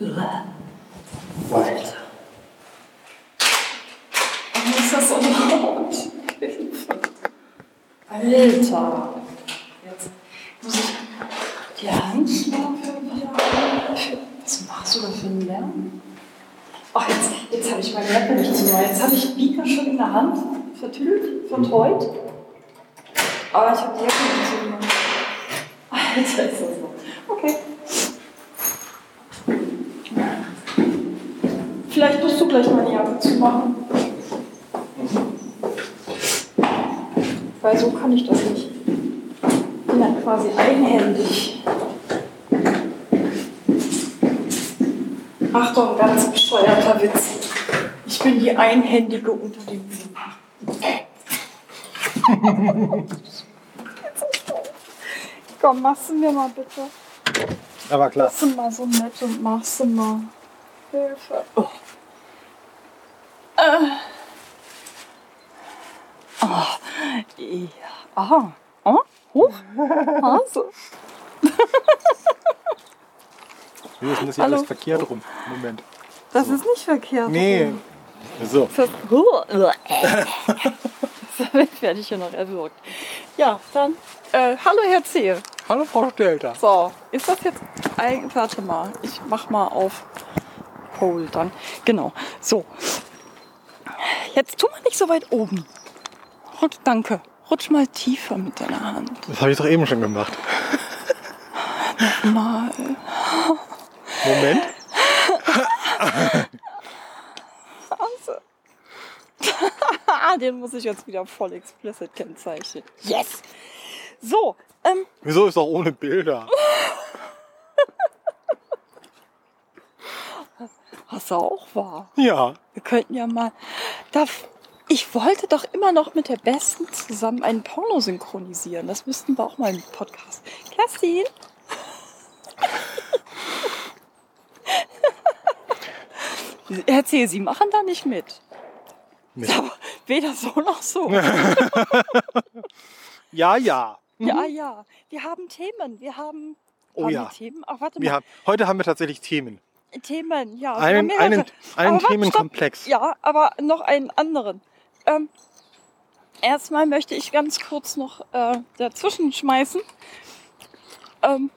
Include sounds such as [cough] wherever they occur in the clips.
Alter. Warum ist das so laut? Alter. Jetzt muss ich die Hand für wieder. Was machst du da für einen Lärm? Ach, jetzt, jetzt habe ich meine Mappe nicht zu Jetzt habe ich Beaker schon in der Hand, vertüdelt, vertreut. Aber ich habe die Jacke nicht zu gemacht. Alter, ist das so. Okay. Vielleicht musst du gleich mal die Jacke zumachen. Weil so kann ich das nicht. Ich bin dann quasi eigenhändig. Achtung, ganz bescheuerter Witz. Ich bin die Einhändige unter den Sieben. Komm, machst du mir mal bitte. Aber klar. Bist du mal so nett und machst du mal. Hilfe. Oh. Äh. Oh. Ja. Aha. Oh. Hoch. [laughs] Also. Wie ist denn das hier Hallo? alles verkehrt rum? Moment. Das ist nicht verkehrt. Nee. So. Ver [laughs] Damit werde ich hier noch erwürgt. Ja, dann. Äh, hallo Herr Zehe. Hallo Frau Stelter. So, ist das jetzt ein. Warte mal, ich mach mal auf Pole dann. Genau. So. Jetzt tu mal nicht so weit oben. Rutsch, danke. Rutsch mal tiefer mit deiner Hand. Das habe ich doch eben schon gemacht. Mal. Moment. Also. [laughs] Den muss ich jetzt wieder voll explicit kennzeichnen. Yes! So, ähm, Wieso ist doch ohne Bilder? [laughs] was auch war. Ja. Wir könnten ja mal. Da, ich wollte doch immer noch mit der Besten zusammen einen Porno synchronisieren. Das müssten wir auch mal im Podcast. Kerstin? [laughs] Erzähl, Sie machen da nicht mit. Mit. Aber weder so noch so. [laughs] [laughs] Ja, ja. Ja, ja. Wir haben Themen. Wir haben. Oh haben ja. Themen? Ach, warte Wir mal. haben, heute haben wir tatsächlich Themen. Themen, ja. Einen, einen, einen Aber Themenkomplex. Ja, aber noch einen anderen. Ähm, erstmal möchte ich ganz kurz noch äh, dazwischen schmeißen. Ähm,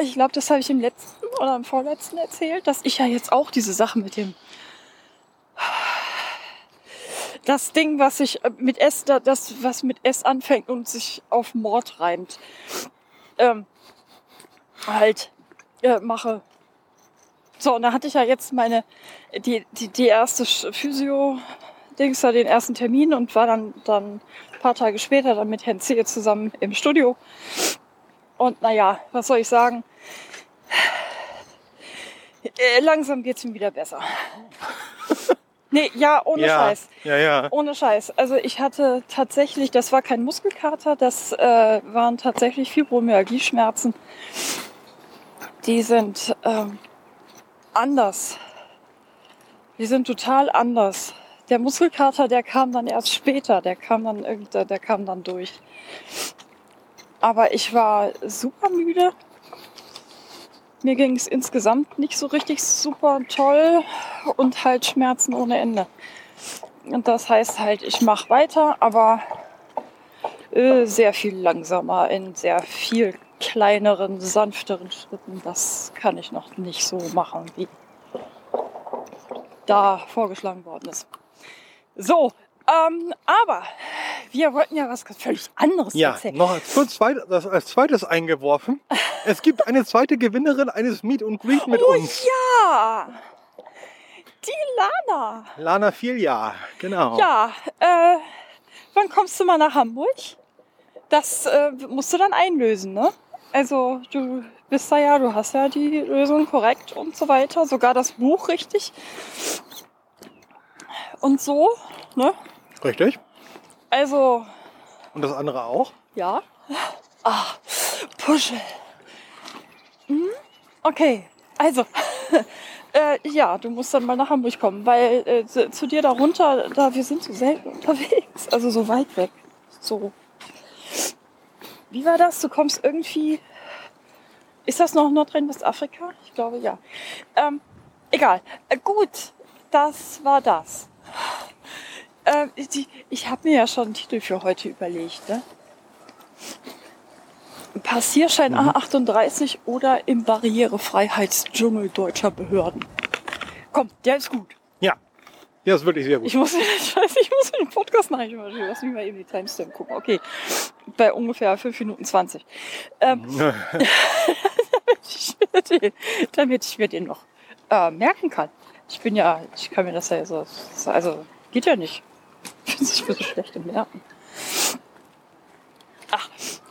ich glaube, das habe ich im letzten oder im vorletzten erzählt, dass ich ja jetzt auch diese Sache mit dem das Ding, was sich äh, mit S, da- das was mit S anfängt und sich auf Mord reimt, ähm, halt äh, mache. So, und da hatte ich ja jetzt meine, die, die, die erste Sch- Physio-Dings, da den ersten Termin und war dann, dann ein paar Tage später dann mit Herrn Zehe zusammen im Studio. Und naja, was soll ich sagen? Äh, langsam geht's ihm wieder besser. [laughs] nee, ja, ohne ja. Scheiß. Ja, ja. Ohne Scheiß. Also ich hatte tatsächlich, das war kein Muskelkater, das äh, waren tatsächlich Fibromyalgie-Schmerzen. Die sind ähm, anders. Die sind total anders. Der Muskelkater, der kam dann erst später, der kam dann irgendwie, der kam dann durch. Aber ich war super müde. Mir ging es insgesamt nicht so richtig super toll und halt Schmerzen ohne Ende. Und das heißt halt, ich mache weiter, aber äh, sehr viel langsamer, in sehr viel kleineren, sanfteren Schritten. Das kann ich noch nicht so machen, wie da vorgeschlagen worden ist. So, ähm, aber wir wollten ja was völlig anderes Ja, erzählen. noch als, zweit, als zweites eingeworfen. Es gibt eine zweite Gewinnerin eines Meet und Greet mit oh uns. ja! Die Lana. Lana Filia, genau. Ja, äh, wann kommst du mal nach Hamburg? Das äh, musst du dann einlösen, ne? Also du bist da ja, du hast ja die Lösung korrekt und so weiter, sogar das Buch richtig. Und so, ne? Richtig. Also, Und das andere auch? ja. Ah, Puschel. Hm? Okay, also, [laughs] äh, ja, du musst dann mal nach Hamburg kommen, weil äh, zu, zu dir darunter, da wir sind so selten unterwegs, [laughs] also so weit weg. So. Wie war das? Du kommst irgendwie Ist das noch Nordrhein-Westafrika? Ich glaube ja. Ähm, egal. Äh, gut, das war das. Ähm, die, ich habe mir ja schon einen Titel für heute überlegt. Ne? Passierschein Mhm. A38 oder im Barrierefreiheitsdschungel deutscher Behörden. Komm, der ist gut. Ja. Ja, ist wirklich sehr gut. Ich muss, ich [laughs] weiß, ich muss den Podcast nachher mal, lass mich mal eben die Timestamp gucken. Okay, bei ungefähr 5 Minuten 20. Ähm, damit, ich mir den, damit ich mir den noch äh, merken kann. Ich bin ja, ich kann mir das ja so, also geht ja nicht. Ich bin so schlecht im Merken. Ach,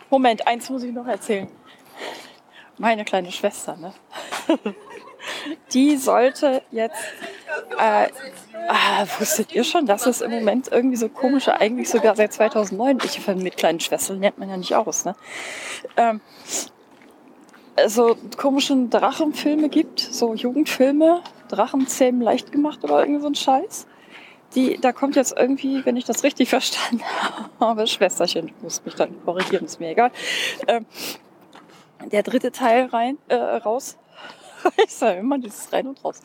Moment, eins muss ich noch erzählen. Meine kleine Schwester, ne? [laughs] Die sollte jetzt äh, Ah, wusstet ihr schon, dass es im Moment irgendwie so komische, eigentlich sogar seit 2009, ich mit kleinen Schwestern lernt man ja nicht aus, ne? Ähm, so komischen Drachenfilme gibt, so Jugendfilme, Drachenzähmen leicht gemacht oder irgendwie so ein Scheiß. Die, da kommt jetzt irgendwie, wenn ich das richtig [laughs] verstanden habe, Schwesterchen, du musst mich dann korrigieren, ist mir egal, ähm, der dritte Teil rein, äh, raus. [laughs] ich sage immer dieses rein und raus.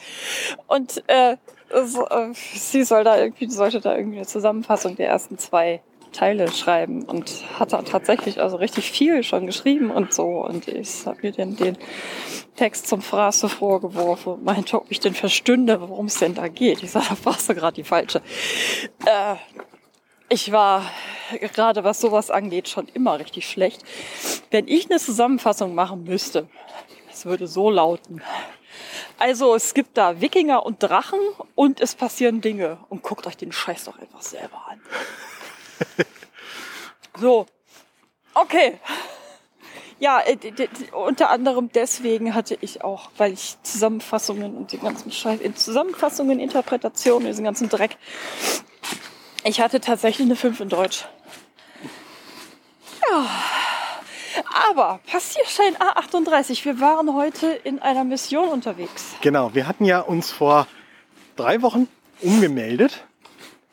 Und äh, so, äh, sie soll da irgendwie, sollte da irgendwie eine Zusammenfassung der ersten zwei Teile schreiben und hat tatsächlich also richtig viel schon geschrieben und so. Und ich habe mir den, den Text zum so vorgeworfen und meinte, ob ich denn verstünde, worum es denn da geht. Ich sage, da warst du gerade die falsche. Äh, ich war gerade was sowas angeht schon immer richtig schlecht. Wenn ich eine Zusammenfassung machen müsste, es würde so lauten. Also es gibt da Wikinger und Drachen und es passieren Dinge. Und guckt euch den Scheiß doch einfach selber an. [laughs] So, okay. Ja, äh, unter anderem deswegen hatte ich auch, weil ich Zusammenfassungen und den ganzen Scheiß, in Zusammenfassungen, Interpretationen, diesen ganzen Dreck. Ich hatte tatsächlich eine 5 in Deutsch. Ja. Aber Passierschein A38, wir waren heute in einer Mission unterwegs. Genau, wir hatten ja uns vor drei Wochen umgemeldet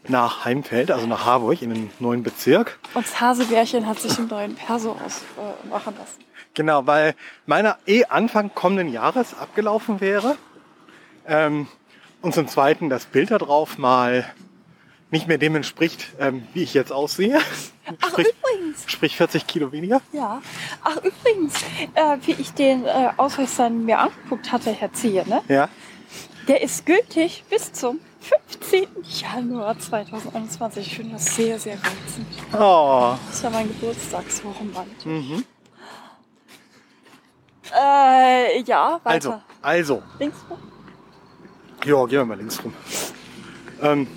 nach Heimfeld, also nach Harburg in den neuen Bezirk. Und das Hasebärchen hat sich im neuen Perso ausmachen äh, lassen. Genau, weil meiner eh Anfang kommenden Jahres abgelaufen wäre. Ähm, und zum Zweiten das Bild da drauf mal nicht mehr dem entspricht, ähm, wie ich jetzt aussehe. Ach, sprich, übrigens. sprich 40 Kilo weniger. Ja. Ach, übrigens, äh, wie ich den äh, Ausweis dann mir angeguckt hatte, Herr Ziehe, ne? Ja. Der ist gültig bis zum 15. Januar 2021. Ich finde das sehr, sehr reizend. Oh. Das ist ja mein Geburtstagswochenband. Mhm. Äh, ja, Also, weiter. also, Links rum? ja, gehen wir mal links rum. Ähm,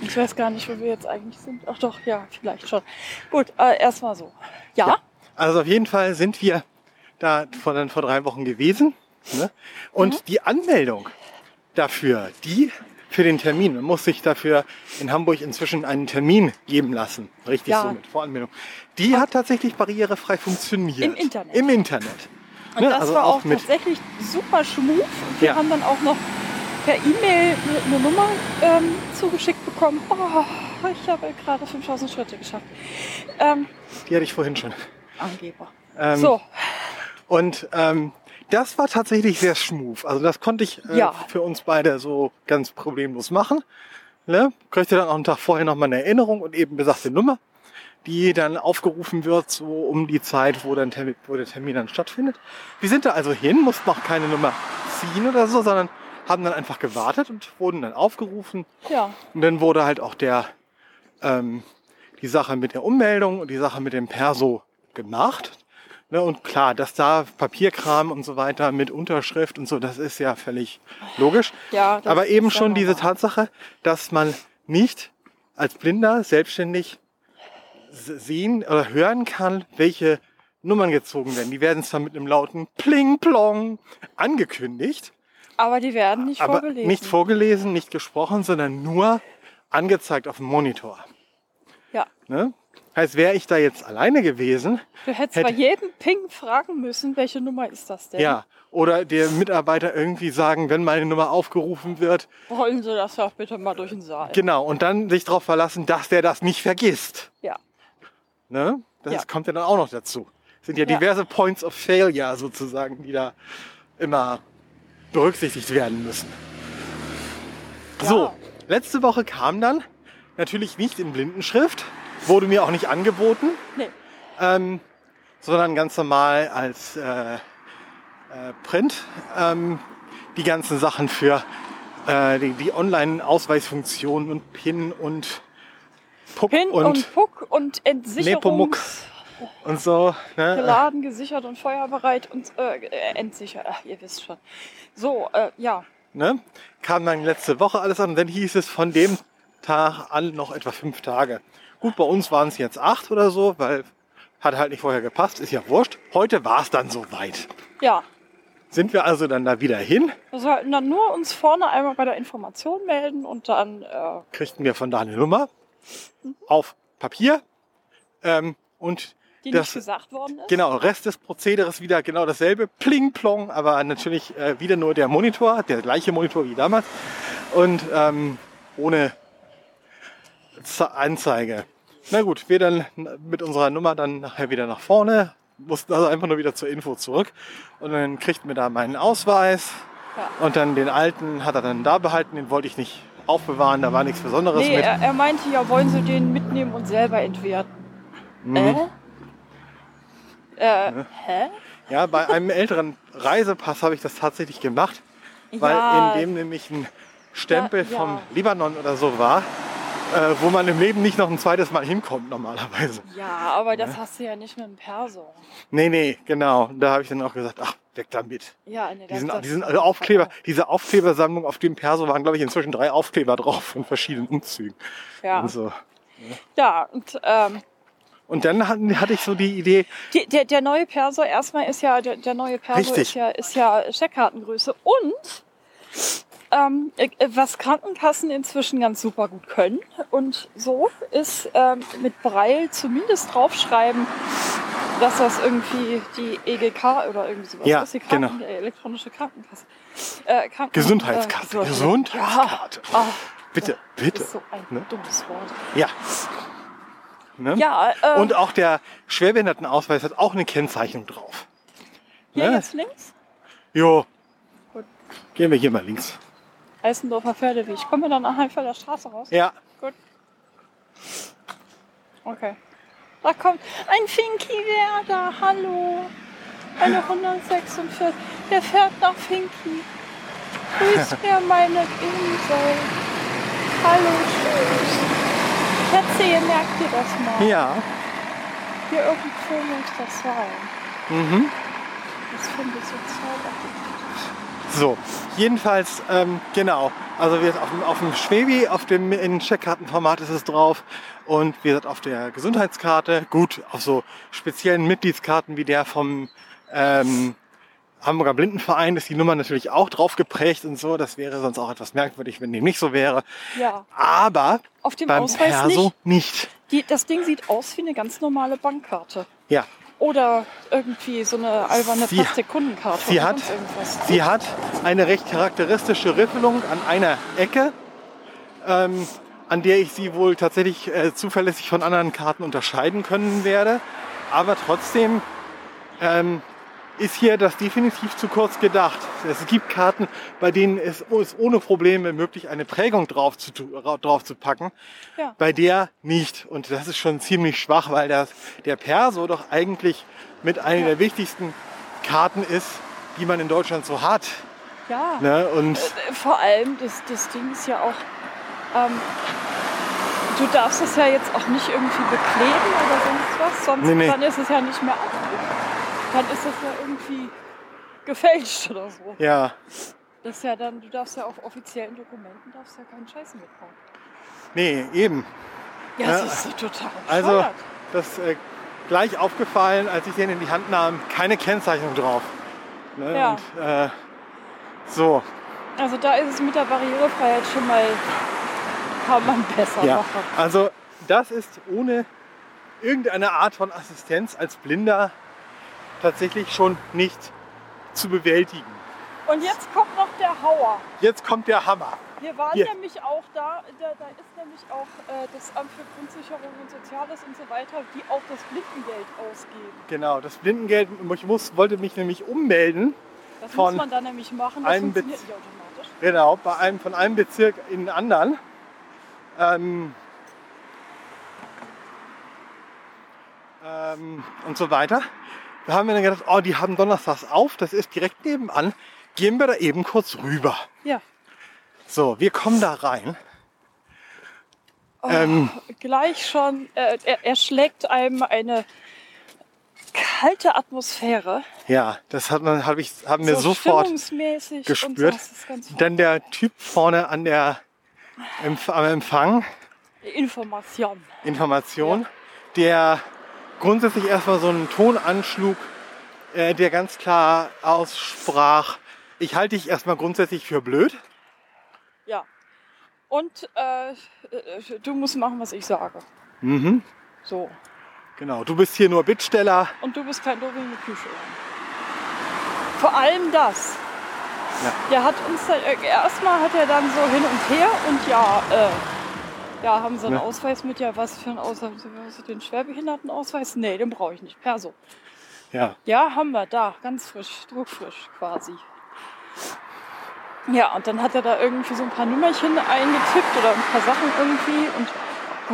Ich weiß gar nicht, wo wir jetzt eigentlich sind. Ach doch, ja, vielleicht schon. Gut, äh, erstmal so. Ja? Ja. Also auf jeden Fall sind wir da vor, dann vor drei Wochen gewesen. Ne? Und Mhm. die Anmeldung dafür, die für den Termin, man muss sich dafür in Hamburg inzwischen einen Termin geben lassen. Richtig Ja. so mit Voranmeldung. Die hat tatsächlich barrierefrei funktioniert. Im Internet. Im Internet. Und Ne, das also war auch mit- tatsächlich super schmuf. Und wir Ja. haben dann auch noch per E-Mail eine, eine Nummer ähm, zugeschickt bekommen. Oh, ich habe gerade 5000 Schritte geschafft. Ähm, Die hatte ich vorhin schon. Angeber. Ähm, so, Und ähm, das war tatsächlich sehr smooth. Also das konnte ich äh, Ja. für uns beide so ganz problemlos machen. Ne? Kriegte dann auch einen Tag vorher nochmal eine Erinnerung und eben besagte Nummer, die dann aufgerufen wird, so um die Zeit, wo, dann Termin, wo der Termin dann stattfindet. Wir sind da also hin, mussten auch keine Nummer ziehen oder so, sondern haben dann einfach gewartet und wurden dann aufgerufen. ja. Und dann wurde halt auch der, ähm, die Sache mit der Ummeldung und die Sache mit dem Perso gemacht. Ne, und klar, dass da Papierkram und so weiter mit Unterschrift und so, das ist ja völlig logisch. Ja, Aber eben schon diese. Tatsache, dass man nicht als Blinder selbstständig sehen oder hören kann, welche Nummern gezogen werden. Die werden zwar mit einem lauten Pling Plong angekündigt, Aber die werden nicht aber vorgelesen. nicht vorgelesen, nicht gesprochen, sondern nur angezeigt auf dem Monitor. ja. Ne? Heißt, wäre ich da jetzt alleine gewesen, Du hättest Hätte- bei jedem Ping fragen müssen, welche Nummer ist das denn? ja, oder der Mitarbeiter irgendwie sagen, wenn meine Nummer aufgerufen wird, Rollen Sie das doch bitte mal durch den Saal. genau, und dann sich darauf verlassen, dass der das nicht vergisst. ja. Ne? Das Ja. kommt ja dann auch noch dazu. Sind ja, Ja. diverse Points of Failure sozusagen, die da immer berücksichtigt werden müssen. So, Ja. letzte Woche kam dann natürlich nicht in Blindenschrift, wurde mir auch nicht angeboten, Nee. ähm, sondern ganz normal als äh, äh, Print. Ähm, die ganzen Sachen für äh, die, die Online-Ausweisfunktionen und PIN und Puck Pin und, und, Puck und Nepomuk. Entsicherungs... und so. Ne? Geladen, gesichert und feuerbereit und äh, äh, entsichert. Ach, ihr wisst schon. So, äh, ja. Ne? Kam dann letzte Woche alles an und dann hieß es von dem Tag an noch etwa fünf Tage. Gut, bei uns waren es jetzt acht oder so, weil hat halt nicht vorher gepasst, ist ja wurscht. Heute war es dann soweit. Ja. Sind wir also dann da wieder hin, Wir sollten dann nur uns vorne einmal bei der Information melden und dann, äh, kriegten wir von da eine Nummer auf Papier ähm, und die Das- nicht gesagt worden ist. genau, Rest des Prozederes wieder genau dasselbe, pling plong, aber natürlich äh, wieder nur der Monitor, der gleiche Monitor wie damals und ähm, ohne Anzeige. Na gut, wir dann mit unserer Nummer dann nachher wieder nach vorne, mussten also einfach nur wieder zur Info zurück und dann kriegten wir da meinen Ausweis Ja. und dann den alten hat er dann da behalten, den wollte ich nicht aufbewahren, da war nichts Besonderes Nee, mit. er, er meinte ja, wollen Sie den mitnehmen und selber entwerten. Mhm. Äh? Äh, hä? Ja, bei einem älteren Reisepass habe ich das tatsächlich gemacht, weil ja, in dem nämlich ein Stempel ja. vom Libanon oder so war, äh, wo man im Leben nicht noch ein zweites Mal hinkommt normalerweise. ja, aber das hast du ja nicht mit dem Perso. Nee, nee, genau. Da habe ich dann auch gesagt, ach, weg damit. Ja, nee, Diesen, diesen Aufkleber, diese Aufklebersammlung auf dem Perso waren, glaube ich, inzwischen drei Aufkleber drauf von verschiedenen Umzügen. Ja, Und, so. ja und ähm, und dann hatte ich so die Idee, die, der, der neue Perso, erstmal ist ja, der, der neue Perso Richtig. ist ja, ist ja Checkkartengröße und ähm, äh, was Krankenkassen inzwischen ganz super gut können und so ist ähm, mit Braille zumindest draufschreiben, dass das irgendwie die EGK oder irgendwie sowas Ja, ist, die Kranken, genau. äh, elektronische Krankenkasse. Äh, Kranken, Gesundheitskarte, Äh, Gesundheitskarte. Ja, ah, bitte, das bitte. ist so ein Ne? dummes Wort. Ja. Ne? Ja, äh, Und auch der Schwerbehindertenausweis hat auch eine Kennzeichnung drauf. hier ne? jetzt links, Jo. Gut. Gehen wir hier mal links. Eisendorfer Pferdeweg. Kommen wir dann nach Heimfelder Straße raus? Ja. Gut. Okay. Da kommt ein Finky Werder. Hallo. Eine 146. Der fährt nach Finky. Grüß mir meine Insel. Hallo, tschüss. Schätze, ihr merkt ihr das mal. Ja. Hier irgendwo muss das sein. Mhm. Das finde ich so zauberhaft. So, jedenfalls, ähm, genau. Also wir auf dem, auf dem Schwebi, auf dem in Checkkartenformat ist es drauf. Und wie gesagt, auf der Gesundheitskarte, gut, auf so speziellen Mitgliedskarten wie der vom ähm, Hamburger Blindenverein ist die Nummer natürlich auch drauf geprägt und so. Das wäre sonst auch etwas merkwürdig, wenn dem nicht so wäre. Ja, Aber auf dem beim Ausweis Perso nicht. nicht. Die, das Ding sieht aus wie eine ganz normale Bankkarte. Ja, Oder irgendwie so eine alberne Sie- Plastikkundenkarte. sie hat-. Sie hat eine recht charakteristische Riffelung an einer Ecke, ähm, an der ich sie wohl tatsächlich äh, zuverlässig von anderen Karten unterscheiden können werde. Aber trotzdem ähm, ist hier das definitiv zu kurz gedacht. Es gibt Karten, bei denen es ist ohne Probleme möglich, eine Prägung drauf zu, drauf zu packen. Ja. Bei der nicht. Und das ist schon ziemlich schwach, weil das, der Perso doch eigentlich mit einer Ja. der wichtigsten Karten ist, die man in Deutschland so hat. Ja. Ne? Und Äh, Vor allem, das, das Ding ist ja auch, ähm, du darfst es ja jetzt auch nicht irgendwie bekleben oder sonst was, sonst Nee, nee. dann ist es ja nicht mehr aufgegeben. Dann ist es ja irgendwie gefälscht oder so. ja, Das ist ja dann, du darfst ja auf offiziellen Dokumenten darfst ja keinen Scheiß mitmachen. nee, eben. Ja, Ja, das ist so total Also, bescheuert. das äh, gleich aufgefallen, als ich den in die Hand nahm, keine Kennzeichnung drauf. Ne? Ja. Und, äh, so, Also da ist es mit der Barrierefreiheit schon mal kann man besser ja. machen. Also, das ist ohne irgendeine Art von Assistenz als Blinder tatsächlich schon nicht zu bewältigen. Und jetzt kommt noch der Hauer. Jetzt kommt der Hammer. Wir waren Hier. nämlich auch da, da, da ist nämlich auch äh, das Amt für Grundsicherung und Soziales und so weiter, die auch das Blindengeld ausgeben. Genau, das Blindengeld, ich muss, wollte mich nämlich ummelden. Das Von muss man dann nämlich machen, das einem funktioniert Bez- nicht automatisch. Genau, bei einem, von einem Bezirk in den anderen. Ähm, ähm, und so weiter. Da haben wir dann gedacht, oh, die haben donnerstags auf, das ist direkt nebenan. Gehen wir da eben kurz rüber. Ja. So, wir kommen da rein. Oh, Ähm. gleich schon, äh, er, er schlägt einem eine kalte Atmosphäre. Ja, das hat man, hab ich, haben wir so sofort stimmungsmäßig und gespürt. so, Dann der Typ vorne an der am Empfang, Information. Information, der grundsätzlich erstmal so einen Ton anschlug, äh, der ganz klar aussprach, ich halte dich erstmal grundsätzlich für blöd. Ja. Und äh, äh, du musst machen, was ich sage. Mhm. So. Genau, du bist hier nur Bittsteller. Und du bist kein Dobi mit Küche. Vor allem das. Ja. Der hat uns dann, äh, erstmal hat er dann so hin und her und ja, äh, ja, haben sie einen Ja. Ausweis mit, ja, was für einen Ausweis, hast du den Schwerbehindertenausweis? Nee, den brauche ich nicht, Perso. Ja, Ja, haben wir da, ganz frisch, druckfrisch quasi. Ja, und dann hat er da irgendwie so ein paar Nummerchen eingetippt oder ein paar Sachen irgendwie und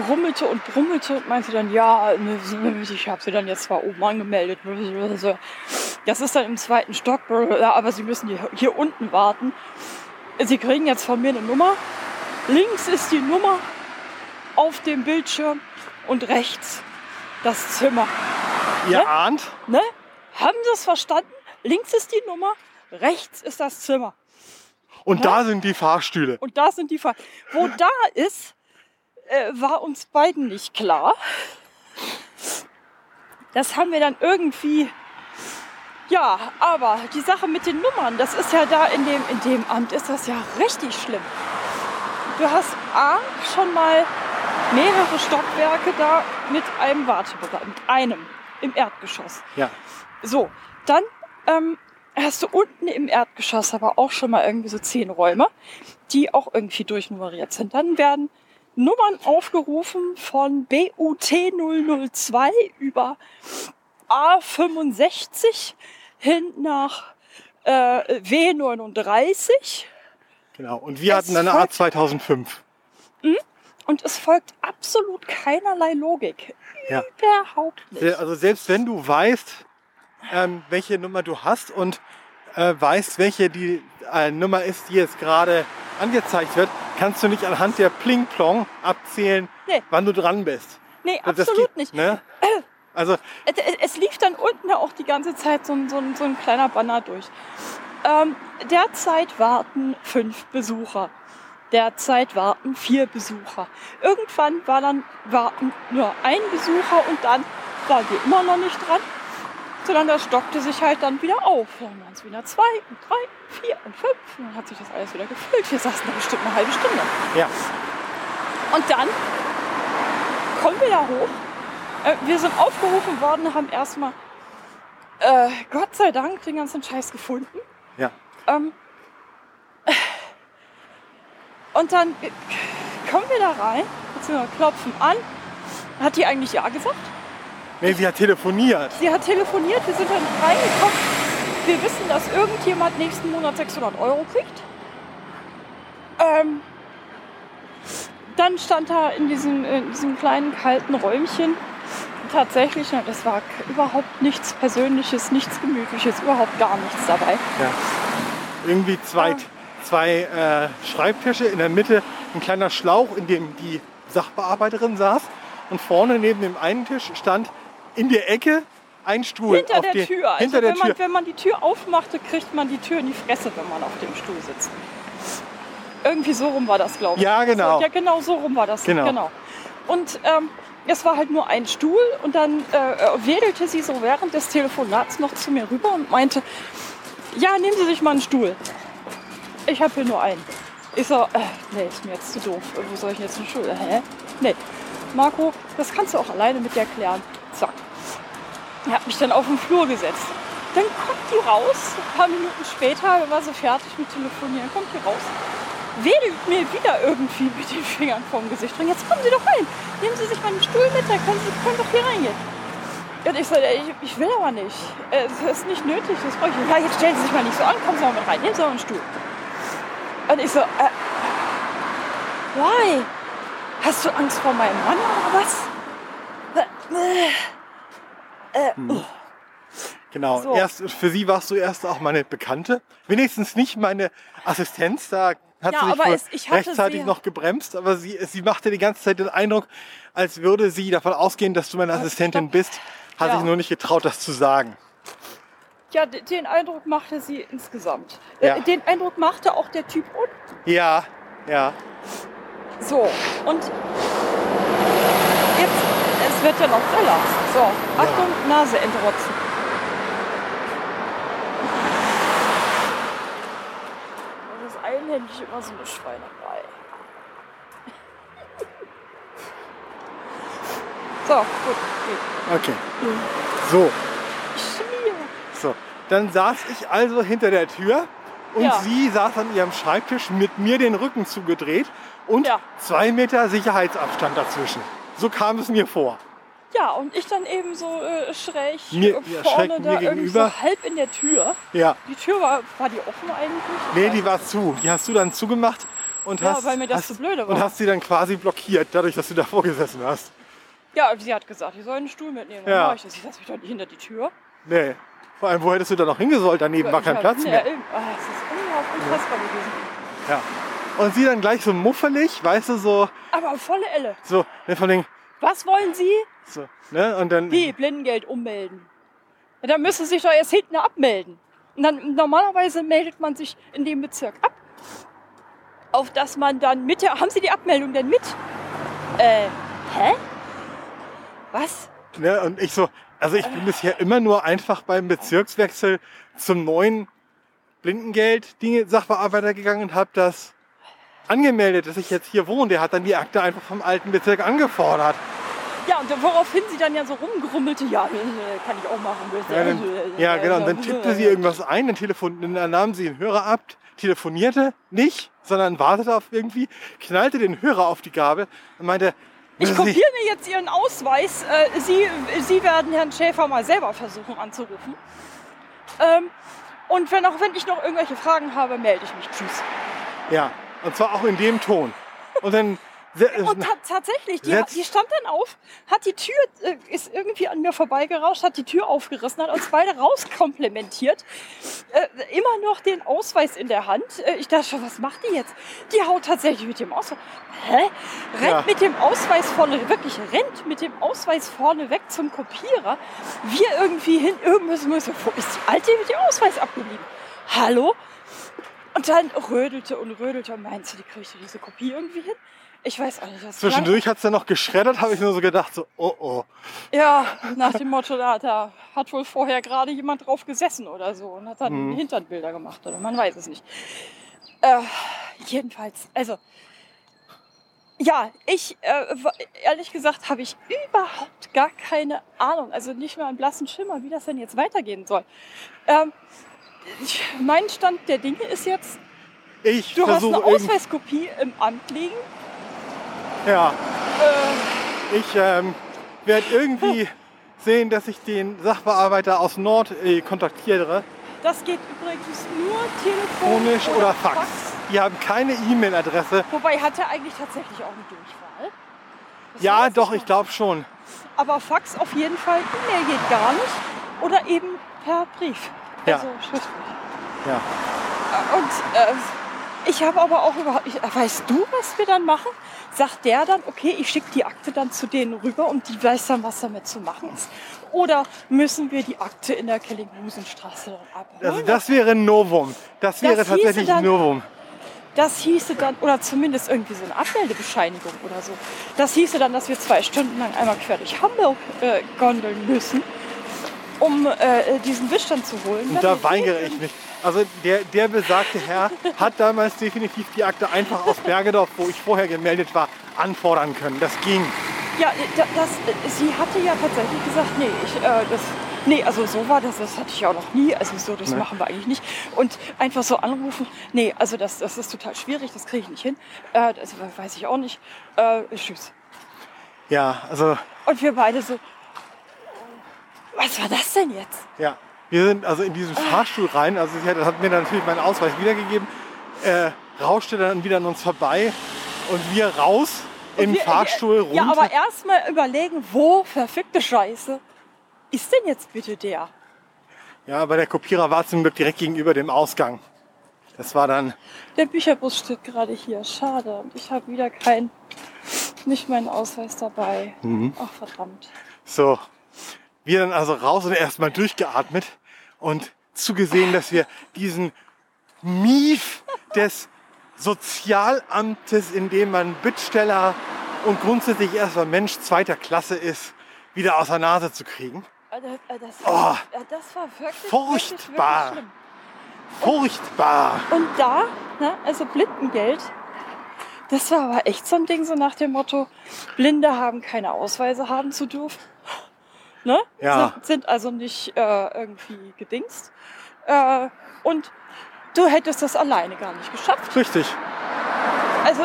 brummelte und brummelte und meinte dann, ja, ne, ich habe sie dann jetzt zwar oben angemeldet. Das ist dann im zweiten Stock, aber Sie müssen hier, hier unten warten. Sie kriegen jetzt von mir eine Nummer. Links ist die Nummer auf dem Bildschirm und rechts das Zimmer. ihr Ja? ahnt, Ne? Haben Sie es verstanden? Links ist die Nummer, rechts ist das Zimmer. und da sind die Fahrstühle. Und da sind die Fall. Wo da ist, äh, war uns beiden nicht klar. Das haben wir dann irgendwie. Ja, aber die Sache mit den Nummern, das ist ja da in dem, in dem Amt, ist das ja richtig schlimm. Du hast A, schon mal mehrere Stockwerke da mit einem Wartebereich, mit einem im Erdgeschoss. Ja, So, dann ähm, hast du unten im Erdgeschoss aber auch schon mal irgendwie so zehn Räume, die auch irgendwie durchnummeriert sind. Dann werden Nummern aufgerufen von BUT 002 über A65 hin nach äh, W39 genau. Und wir Es hatten eine folgt- A2005. Und es folgt absolut keinerlei Logik. Ja. Überhaupt nicht. Äh, Also selbst wenn du weißt, ähm, welche Nummer du hast und äh, weißt, welche die äh, Nummer ist, die jetzt gerade angezeigt wird, kannst du nicht anhand der Pling-Plong abzählen, Nee. wann du dran bist. Nee, Das absolut geht, nicht. Ne? Also Es, es lief dann unten auch die ganze Zeit so ein, so so ein kleiner Banner durch. Ähm, derzeit warten fünf Besucher. Derzeit warten vier Besucher. Irgendwann war dann warten nur ein Besucher und dann waren wir immer noch nicht dran. Sondern das stockte sich halt dann wieder auf. Dann waren es wieder zwei und drei, vier und fünf. Und dann hat sich das alles wieder gefüllt. Wir saßen da bestimmt eine halbe Stunde. ja, Und dann kommen wir da hoch. Äh, wir sind aufgerufen worden, haben erstmal äh, Gott sei Dank den ganzen Scheiß gefunden. ja, Ähm, und dann kommen wir da rein, beziehungsweise klopfen an. Hat die eigentlich Ja gesagt? nee, sie hat telefoniert. Sie hat telefoniert, wir sind dann reingekommen. Wir wissen, dass irgendjemand nächsten Monat 600 Euro kriegt. Ähm, dann stand da in diesem, in diesem kleinen kalten Räumchen tatsächlich, das war überhaupt nichts Persönliches, nichts Gemütliches, überhaupt gar nichts dabei. Ja. Irgendwie zwei, Ah. Zwei äh, Schreibtische, in der Mitte ein kleiner Schlauch, in dem die Sachbearbeiterin saß. Und vorne neben dem einen Tisch stand in der Ecke ein Stuhl. Hinter auf der die- Tür. Also Hinter der wenn, man, Tür. wenn man die Tür aufmachte, kriegt man die Tür in die Fresse, wenn man auf dem Stuhl sitzt. Irgendwie so rum war das, glaube ich. Ja, genau. So, ja, genau so rum war das. Genau. Und ähm, es war halt nur ein Stuhl und dann äh, wedelte sie so während des Telefonats noch zu mir rüber und meinte, ja, nehmen Sie sich mal einen Stuhl. Ich habe hier nur einen. Ich so, äh, nee, ist mir jetzt zu doof. Wo soll ich jetzt einen Stuhl? Hä? Nee. Marco, das kannst du auch alleine mit dir klären. Zack. Er hat mich dann auf den Flur gesetzt. Dann kommt die raus, ein paar Minuten später, war sie fertig mit Telefonieren, kommt die raus. wedelt mir wieder irgendwie mit den Fingern vorm Gesicht. Und jetzt kommen Sie doch rein. Nehmen Sie sich mal einen Stuhl mit, da können Sie können doch hier reingehen. Und ich so, äh, ich, ich will aber nicht. Äh, Es ist nicht nötig, das brauche ich nicht. Ja, jetzt stellen Sie sich mal nicht so an, kommen Sie mal mit rein, nehmen Sie mal einen Stuhl. Und ich so, äh, why? Hast du Angst vor meinem Mann oder was? Äh, äh, oh. Genau. So. Erst, für sie warst du erst auch meine Bekannte. Wenigstens nicht meine Assistenz. Da hat Ja, sie sich es- ich rechtzeitig sie- noch gebremst. Aber sie, sie machte die ganze Zeit den Eindruck, als würde sie davon ausgehen, dass du meine Assistentin stopp. bist. Hat Ja. sich nur nicht getraut, das zu sagen. Ja, den Eindruck machte sie insgesamt. Äh, Ja. Den Eindruck machte auch der Typ unten. Ja, ja. So, und jetzt, es wird ja noch schneller. So, Achtung, Nase entrotzen. Das ist einhändig immer so eine Schweinerei. [laughs] So, gut, geht. Okay. So, Schmier. So. Dann saß ich also hinter der Tür und Ja. sie saß an ihrem Schreibtisch mit mir den Rücken zugedreht und Ja. zwei Meter Sicherheitsabstand dazwischen. So kam es mir vor. Ja, und ich dann eben so äh, schräg Mir- äh, ja, vorne schräg da irgendwie so halb in der Tür. Ja. Die Tür war, war die offen eigentlich? Nee, die war zu. Die hast du dann zugemacht und Ja, hast, weil mir das hast, zu blöde und war. hast sie dann quasi blockiert, dadurch, dass du davor gesessen hast. Ja, sie hat gesagt, ich soll einen Stuhl mitnehmen. Ja. mach ich das. Ich lasse mich doch nicht hinter die Tür. Nee. Vor allem, wo hättest du da noch hingesollt? Daneben war kein Ja, Platz ja, mehr. eben. Ah, das ist unfassbar gewesen. Ja. Und sie dann gleich so muffelig, weißt du, so, Aber volle Elle. so, ne, von den, Was wollen Sie? so, ne, und dann, Wie? Blindengeld ummelden. Ja, dann müssen Sie sich doch erst hinten abmelden. Und dann normalerweise meldet man sich in dem Bezirk ab. Auf dass man dann mit der. Haben Sie die Abmeldung denn mit? Äh, hä? Was? ne, und ich so, also ich bin bisher immer nur einfach beim Bezirkswechsel zum neuen Blindengeld-Dinge-Sachbearbeiter gegangen und habe das angemeldet, dass ich jetzt hier wohne. Der hat dann die Akte einfach vom alten Bezirk angefordert. Ja, und woraufhin sie dann ja so rumgrummelte, ja, äh, kann ich auch machen. Ja, dann, ja genau. Und dann tippte sie irgendwas ein, dann, telefon, dann nahm sie den Hörer ab, telefonierte nicht, sondern wartete auf irgendwie, knallte den Hörer auf die Gabel und meinte, Ich Sie, kopiere mir jetzt Ihren Ausweis. Äh, Sie, Sie werden Herrn Schäfer mal selber versuchen anzurufen. Ähm, und wenn auch wenn ich noch irgendwelche Fragen habe, melde ich mich. Tschüss. ja, und zwar auch in dem Ton. Und dann, Und ta tatsächlich, die, die stand dann auf, hat die Tür, äh, ist irgendwie an mir vorbeigerauscht, hat die Tür aufgerissen, hat uns beide rauskomplementiert. Äh, immer noch den Ausweis in der Hand. Äh, ich dachte schon, was macht die jetzt? Die haut tatsächlich mit dem Ausweis. Hä? Rennt Ja. mit dem Ausweis vorne, wirklich rennt mit dem Ausweis vorne weg zum Kopierer. Wir irgendwie hin, irgendwas müssen. Wo ist die Alte mit dem Ausweis abgeblieben? Hallo? Und dann rödelte und rödelte und meinst du, die kriegst du diese Kopie irgendwie hin? Ich weiß auch nicht. Das klang- zwischendurch hat es dann noch geschreddert, habe ich nur so gedacht, so, oh oh. Ja, nach dem Motto, da, da hat wohl vorher gerade jemand drauf gesessen oder so und hat dann Mhm. Hinternbilder gemacht oder man weiß es nicht. Äh, jedenfalls, also ja, ich, äh, ehrlich gesagt, habe ich überhaupt gar keine Ahnung, also nicht mal einen blassen Schimmer, wie das denn jetzt weitergehen soll. Ähm, ich, mein Stand der Dinge ist jetzt, Ich du hast eine Ausweiskopie im Amt liegen. Ja, Äh, ich ähm, werde irgendwie [laughs] sehen, dass ich den Sachbearbeiter aus Nord äh, kontaktiere, das geht übrigens nur telefonisch telefonisch oder Fax. Die haben keine E-Mail-Adresse. Wobei hat er eigentlich tatsächlich auch eine Durchwahl? Das Ja, doch, ich glaube schon. Aber Fax auf jeden Fall, E-Mail geht gar nicht. Oder eben per Brief. Ja. Also schriftlich. Ja. Und äh, ich habe aber auch überhaupt, ich, weißt du, was wir dann machen? Sagt der dann, okay, ich schicke die Akte dann zu denen rüber und die weiß dann, was damit zu machen ist. Oder müssen wir die Akte in der Kellinghusenstraße dann abholen? Also das wäre ein Novum. Das wäre hieße tatsächlich ein Novum. Das hieße dann, oder zumindest irgendwie so eine Abmeldebescheinigung oder so. Das hieße dann, dass wir zwei Stunden lang einmal quer durch Hamburg äh, gondeln müssen, um äh, diesen Wischstand zu holen. Und da weigere ich mich. Also der, der besagte Herr hat damals definitiv die Akte einfach aus Bergedorf, wo ich vorher gemeldet war, anfordern können. Das ging. Ja, da- das, äh, sie hatte ja tatsächlich gesagt, nee, ich, äh, das, Nee, also so war das, das hatte ich auch noch nie. Also so, das Nee. machen wir eigentlich nicht. Und einfach so anrufen, nee, also das, das ist total schwierig, das kriege ich nicht hin. Äh, das weiß ich auch nicht. Äh, tschüss. Ja, also Und wir beide so, was war das denn jetzt? Ja, wir sind also in diesen Fahrstuhl rein. Also sie hat, hat mir dann natürlich meinen Ausweis wiedergegeben, äh, rauschte dann wieder an uns vorbei und wir raus in den Wir- Fahrstuhl runter. Ja, aber erstmal überlegen, wo verfickte Scheiße ist denn jetzt bitte der? ja, aber der Kopierer war zum Glück direkt gegenüber dem Ausgang. Das war dann, Der Bücherbus steht gerade hier. Schade. Und ich habe wieder kein, nicht meinen Ausweis dabei. Mhm. Ach verdammt. so, wir dann also raus und erstmal durchgeatmet und zugesehen, dass wir diesen Mief des Sozialamtes, in dem man Bittsteller und grundsätzlich erstmal Mensch zweiter Klasse ist, wieder aus der Nase zu kriegen. Äh, Das, äh, das, Oh, äh, das war wirklich, furchtbar. Wirklich, wirklich. Furchtbar. Und da, ne, also Blindengeld, das war aber echt so ein Ding, so nach dem Motto, Blinde haben keine Ausweise haben zu dürfen. Ne? Ja. Sind, sind also nicht äh, irgendwie gedingst. Äh, und du hättest das alleine gar nicht geschafft. Richtig. Also,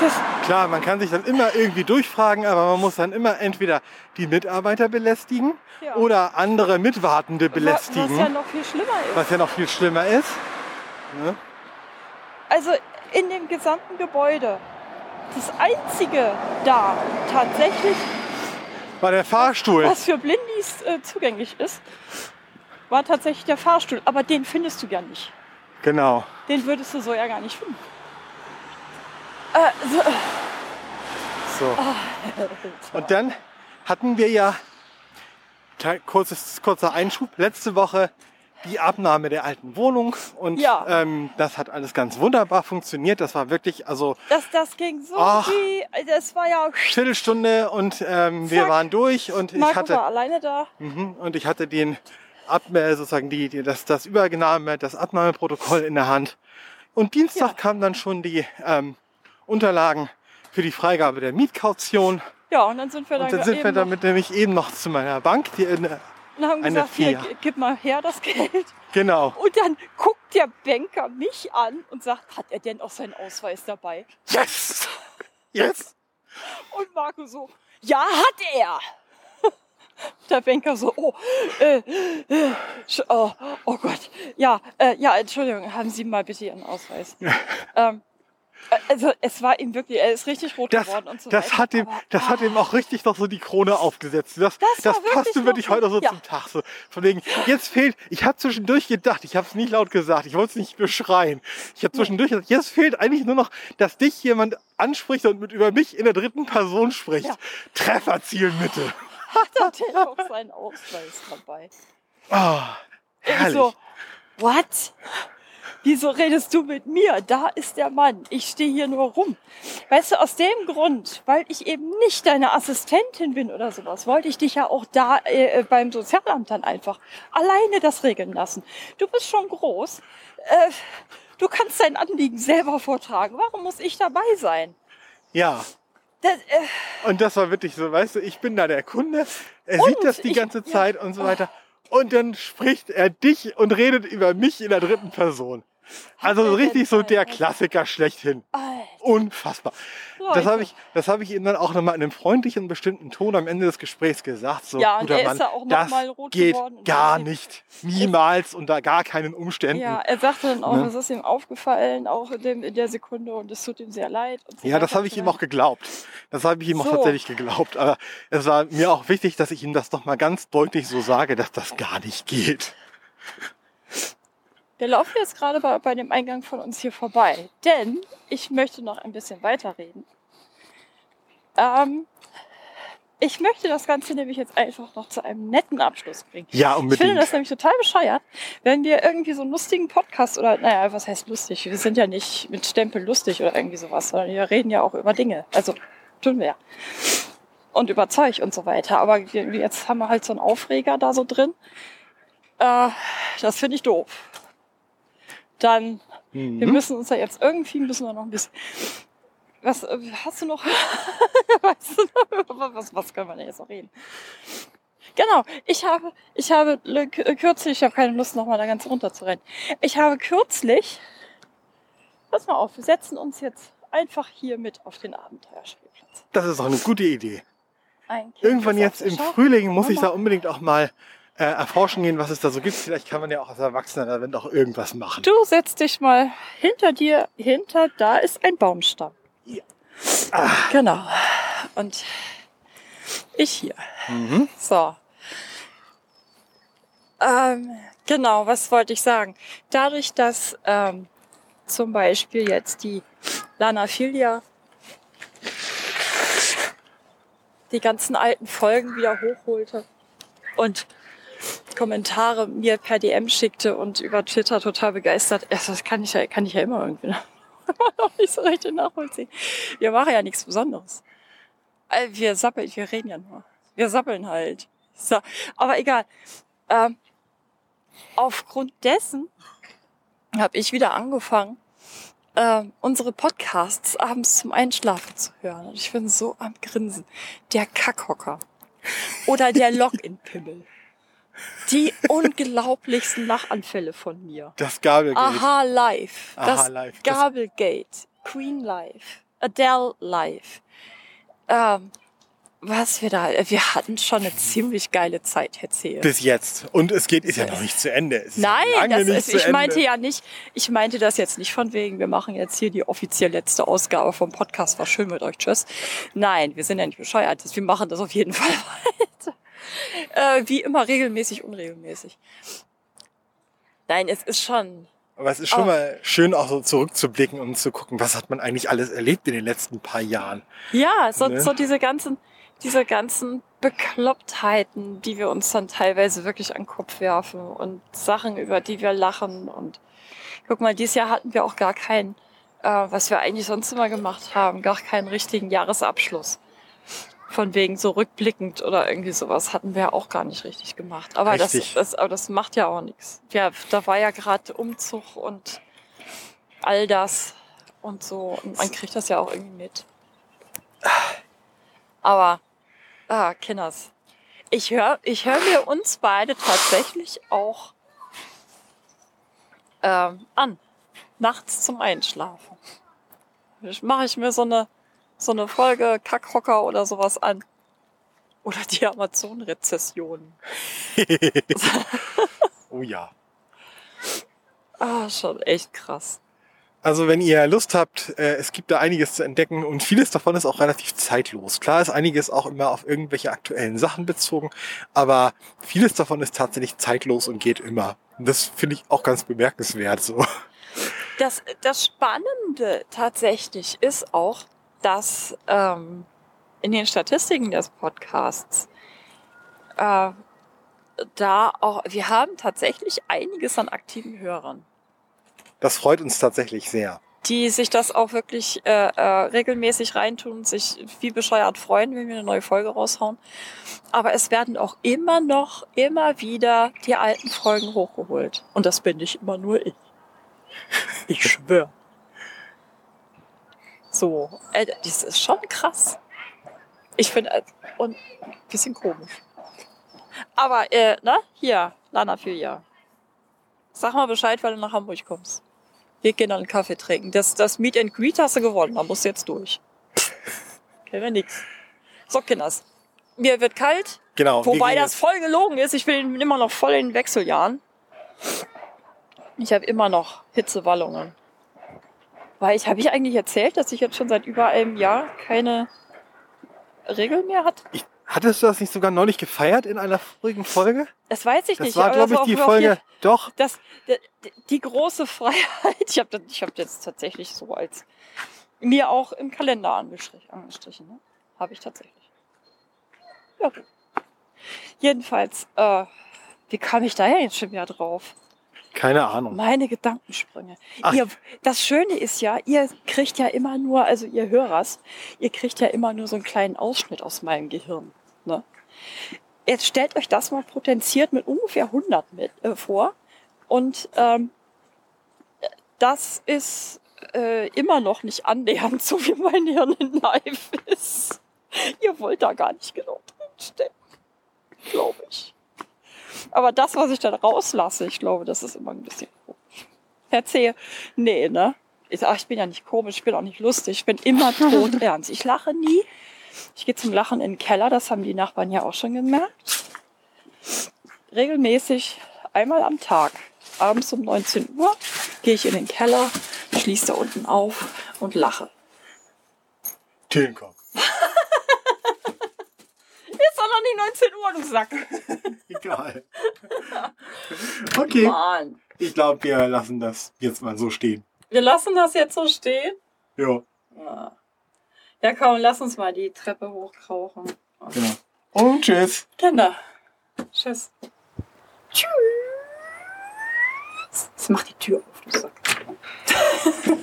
das, Klar, man kann sich dann immer irgendwie durchfragen, aber man muss dann immer entweder die Mitarbeiter belästigen Ja. oder andere Mitwartende wa- belästigen, was ja noch viel schlimmer ist. was ja noch viel schlimmer ist. Ne? Also in dem gesamten Gebäude, das einzige da tatsächlich, War der Fahrstuhl. was für Blindis äh, zugänglich ist, war tatsächlich der Fahrstuhl. Aber den findest du ja nicht. Genau. Den würdest du so ja gar nicht finden. Äh, so, So. Und dann hatten wir ja, kurzes, kurzer Einschub, letzte Woche die Abnahme der alten Wohnung und Ja. ähm, das hat alles ganz wunderbar funktioniert. Das war wirklich, also das, das ging so Ach. wie, das war ja, Viertelstunde und ähm, wir waren durch und ich Marco hatte war alleine da. Mhm, Und ich hatte den Abme sozusagen die, die, das, das Übernahme, das Abnahmeprotokoll in der Hand. Und Dienstag Ja. kamen dann schon die ähm, Unterlagen für die Freigabe der Mietkaution. Ja, und dann sind wir dann, Und dann sind wir damit nämlich eben noch zu meiner Bank. Die, in, und haben gesagt, hier, gib mal her das Geld. genau. Und dann guckt der Banker mich an und sagt, hat er denn auch seinen Ausweis dabei? Yes! Yes! Und Marco so, ja, hat er. Der Banker so, oh, äh, äh, oh, oh Gott, ja, äh, ja, Entschuldigung, haben Sie mal bitte Ihren Ausweis. [laughs] ähm, äh, also es war ihm wirklich, er ist richtig rot Das, geworden und so das, weiter. hat ihm, das hat ihm auch richtig noch so die Krone aufgesetzt. Das, Das das, passte wirklich heute so ja. zum Tag. So, von wegen, jetzt fehlt, ich habe zwischendurch gedacht, ich habe es nicht laut gesagt, ich wollte es nicht beschreien. Ich habe zwischendurch gedacht, jetzt fehlt eigentlich nur noch, dass dich jemand anspricht und mit über mich in der dritten Person spricht. Ja. Trefferzielmitte. hat er auch seinen Ausweis dabei. Oh, Ich herrlich. so, what? Wieso redest du mit mir? Da ist der Mann. Ich stehe hier nur rum. Weißt du, aus dem Grund, weil ich eben nicht deine Assistentin bin oder sowas, wollte ich dich ja auch da äh, beim Sozialamt dann einfach alleine das regeln lassen. Du bist schon groß. Äh, du kannst dein Anliegen selber vortragen. Warum muss ich dabei sein? Ja. Das, äh, Und das war wirklich so, weißt du, ich bin da der Kunde, er sieht das die ich- ganze ja. Zeit und so weiter. Und dann spricht er dich und redet über mich in der dritten Person. Also richtig so der Klassiker schlechthin. Alter, Unfassbar. Das Leute. habe ich, das habe ich ihm dann auch nochmal in einem freundlichen, bestimmten Ton am Ende des Gesprächs gesagt. So, Ja, und guter er Mann, auch das geht gar das- nicht. Niemals unter gar keinen Umständen. Ja, er sagte dann auch, Ne? es ist ihm aufgefallen, auch in, dem, in der Sekunde, und es tut ihm sehr leid. So Ja, das habe ich ihm auch geglaubt. Das habe ich ihm auch So. tatsächlich geglaubt. Aber es war mir auch wichtig, dass ich ihm das doch mal ganz deutlich so sage, dass das gar nicht geht. Wir laufen jetzt gerade bei, bei dem Eingang von uns hier vorbei, denn ich möchte noch ein bisschen weiterreden. Ähm, ich möchte das Ganze nämlich jetzt einfach noch zu einem netten Abschluss bringen. Ja, Ich finde unbedingt. das nämlich total bescheuert, wenn wir irgendwie so einen lustigen Podcast oder, naja, was heißt lustig? Wir sind ja nicht mit Stempel lustig oder irgendwie sowas, sondern wir reden ja auch über Dinge. Also, tun wir ja. Und über Zeug und so weiter. Aber jetzt haben wir halt so einen Aufreger da so drin. Äh, das finde ich doof. Dann, wir Mhm. müssen uns ja jetzt irgendwie, müssen wir noch ein bisschen was hast du noch? [laughs] weißt du noch? Was, was können wir denn jetzt noch reden? Genau, ich habe, ich habe kürzlich, ich habe keine Lust, nochmal da ganz runter zu rennen. Ich habe kürzlich, pass mal auf, wir setzen uns jetzt einfach hier mit auf den Abenteuerspielplatz. Das ist auch eine gute Idee. Irgendwann jetzt im. Frühling muss ich da unbedingt auch mal äh, erforschen gehen, was es da so gibt. Vielleicht kann man ja auch als Erwachsener da auch irgendwas machen. Du setzt dich mal hinter dir, hinter, da ist ein Baumstamm. Ja. Ah. Genau. Und ich hier. Mhm. So. Ähm, genau, was wollte ich sagen? Dadurch, dass ähm, zum Beispiel jetzt die Lanaphilia die ganzen alten Folgen wieder hochholte und Kommentare mir per DM schickte und über Twitter total begeistert. Das kann ich ja, kann ich ja immer irgendwie [laughs] noch nicht so richtig nachvollziehen. Wir machen ja nichts Besonderes. Äh, Wir sappeln, wir reden ja nur. Wir sappeln halt. So, aber egal. Ähm, aufgrund dessen habe ich wieder angefangen, ähm, unsere Podcasts abends zum Einschlafen zu hören. Und ich bin so am Grinsen. Der Kackhocker. Oder der [laughs] Login-Pimmel. Die unglaublichsten Lachanfälle von mir. Das Gabelgate. Aha Live. Aha Das Live. Gabelgate. Queen Live. Adele Live. Ähm, was wir da, wir hatten schon eine ziemlich geile Zeit erzählt. Bis jetzt. Und es geht, ist ja noch nicht zu Ende. Nein, das nicht ist, zu ich meinte Ende. ja nicht, ich meinte das jetzt nicht von wegen, wir machen jetzt hier die offiziell letzte Ausgabe vom Podcast, war schön mit euch, tschüss. Nein, wir sind ja nicht bescheuert, wir machen das auf jeden Fall [laughs] weiter. [laughs] Äh, wie immer regelmäßig, unregelmäßig. Nein, es ist schon, Aber es ist schon Oh. mal schön, auch so zurückzublicken und zu gucken, was hat man eigentlich alles erlebt in den letzten paar Jahren. ja, so, Ne? so diese ganzen, diese ganzen Beklopptheiten, die wir uns dann teilweise wirklich an den Kopf werfen und Sachen, über die wir lachen und guck mal, dieses Jahr hatten wir auch gar keinen, äh, was wir eigentlich sonst immer gemacht haben, gar keinen richtigen Jahresabschluss. Von wegen so rückblickend oder irgendwie sowas hatten wir auch gar nicht richtig gemacht. Aber, das, Richtig. das, aber das macht ja auch nichts. Ja, da war ja gerade Umzug und all das und so. Und man kriegt das ja auch irgendwie mit. Aber, ah, Kinders. Ich höre ich hör mir uns beide tatsächlich auch ähm, an. Nachts zum Einschlafen. Mache ich mir so eine, so eine Folge Kackhocker oder sowas an. Oder die Amazon-Rezession. [laughs] Oh ja. Ah, schon echt krass. Also wenn ihr Lust habt, äh, es gibt da einiges zu entdecken und vieles davon ist auch relativ zeitlos. Klar ist einiges auch immer auf irgendwelche aktuellen Sachen bezogen, aber vieles davon ist tatsächlich zeitlos und geht immer. Und das finde ich auch ganz bemerkenswert so. Das, das Spannende tatsächlich ist auch, dass ähm, in den Statistiken des Podcasts äh, da auch, wir haben tatsächlich einiges an aktiven Hörern, Das freut uns tatsächlich sehr. die sich das auch wirklich äh, äh, regelmäßig reintun, sich wie bescheuert freuen, wenn wir eine neue Folge raushauen. Aber es werden auch immer noch, immer wieder die alten Folgen hochgeholt. Und das bin nicht immer nur ich. Ich schwöre. So, äh, das ist schon krass. Ich finde, äh, und ein bisschen komisch. Aber, äh, na, hier, Lana Filia. Sag mal Bescheid, weil du nach Hamburg kommst. Wir gehen dann einen Kaffee trinken. Das, das Meet and Greet hast du gewonnen, da musst du jetzt durch. [laughs] Kennen wir nix. So, Kinders. Mir wird kalt, Genau. wobei das voll gelogen ist. Ich bin immer noch voll in den Wechseljahren. Ich habe immer noch Hitzewallungen. Weil ich, habe ich eigentlich erzählt, dass ich jetzt schon seit über einem Jahr keine Regel mehr hatte? jetzt- Hattest du das nicht sogar neulich gefeiert in einer vorigen Folge? Das weiß ich Das nicht. war, aber glaube ich, war die Folge. Doch. das, die, die große Freiheit. Ich habe das, ich hab das tatsächlich so als mir auch im Kalender angestrichen. angestrichen ne? Habe ich tatsächlich. Ja. Jedenfalls, äh, wie kam ich da jetzt schon wieder drauf? Keine Ahnung. Meine Gedankensprünge. Ihr, das Schöne ist ja, ihr kriegt ja immer nur, also ihr Hörers, ihr kriegt ja immer nur so einen kleinen Ausschnitt aus meinem Gehirn. Ne? Jetzt stellt euch das mal potenziert mit ungefähr 100 mit, äh, vor. Und ähm, das ist äh, immer noch nicht annähernd so, wie mein Hirn in live ist. Ihr wollt da gar nicht genau drinstecken. Glaube ich. Aber das, was ich dann rauslasse, ich glaube, das ist immer ein bisschen komisch. Erzähl. Nee, ne? Ich, ach, ich bin ja nicht komisch, ich bin auch nicht lustig, ich bin immer [laughs] tot ernst. Ich lache nie. Ich gehe zum Lachen in den Keller, das haben die Nachbarn ja auch schon gemerkt. Regelmäßig einmal am Tag, abends um 19 Uhr, gehe ich in den Keller, schließe da unten auf und lache. Theenkopf. Ist doch noch nicht 19 Uhr, du Sack. [laughs] Egal. Okay. Mann. Ich glaube, wir lassen das jetzt mal so stehen. Wir lassen das jetzt so stehen. Ja, Ja, Ja, komm, lass uns mal die Treppe hochkrauchen. genau. Und tschüss. Kinder. Tschüss. Tschüss. Jetzt mach die Tür auf, du Sack. [laughs]